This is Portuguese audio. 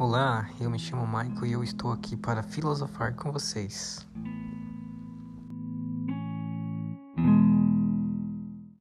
Olá, eu me chamo Michael e eu estou aqui para filosofar com vocês.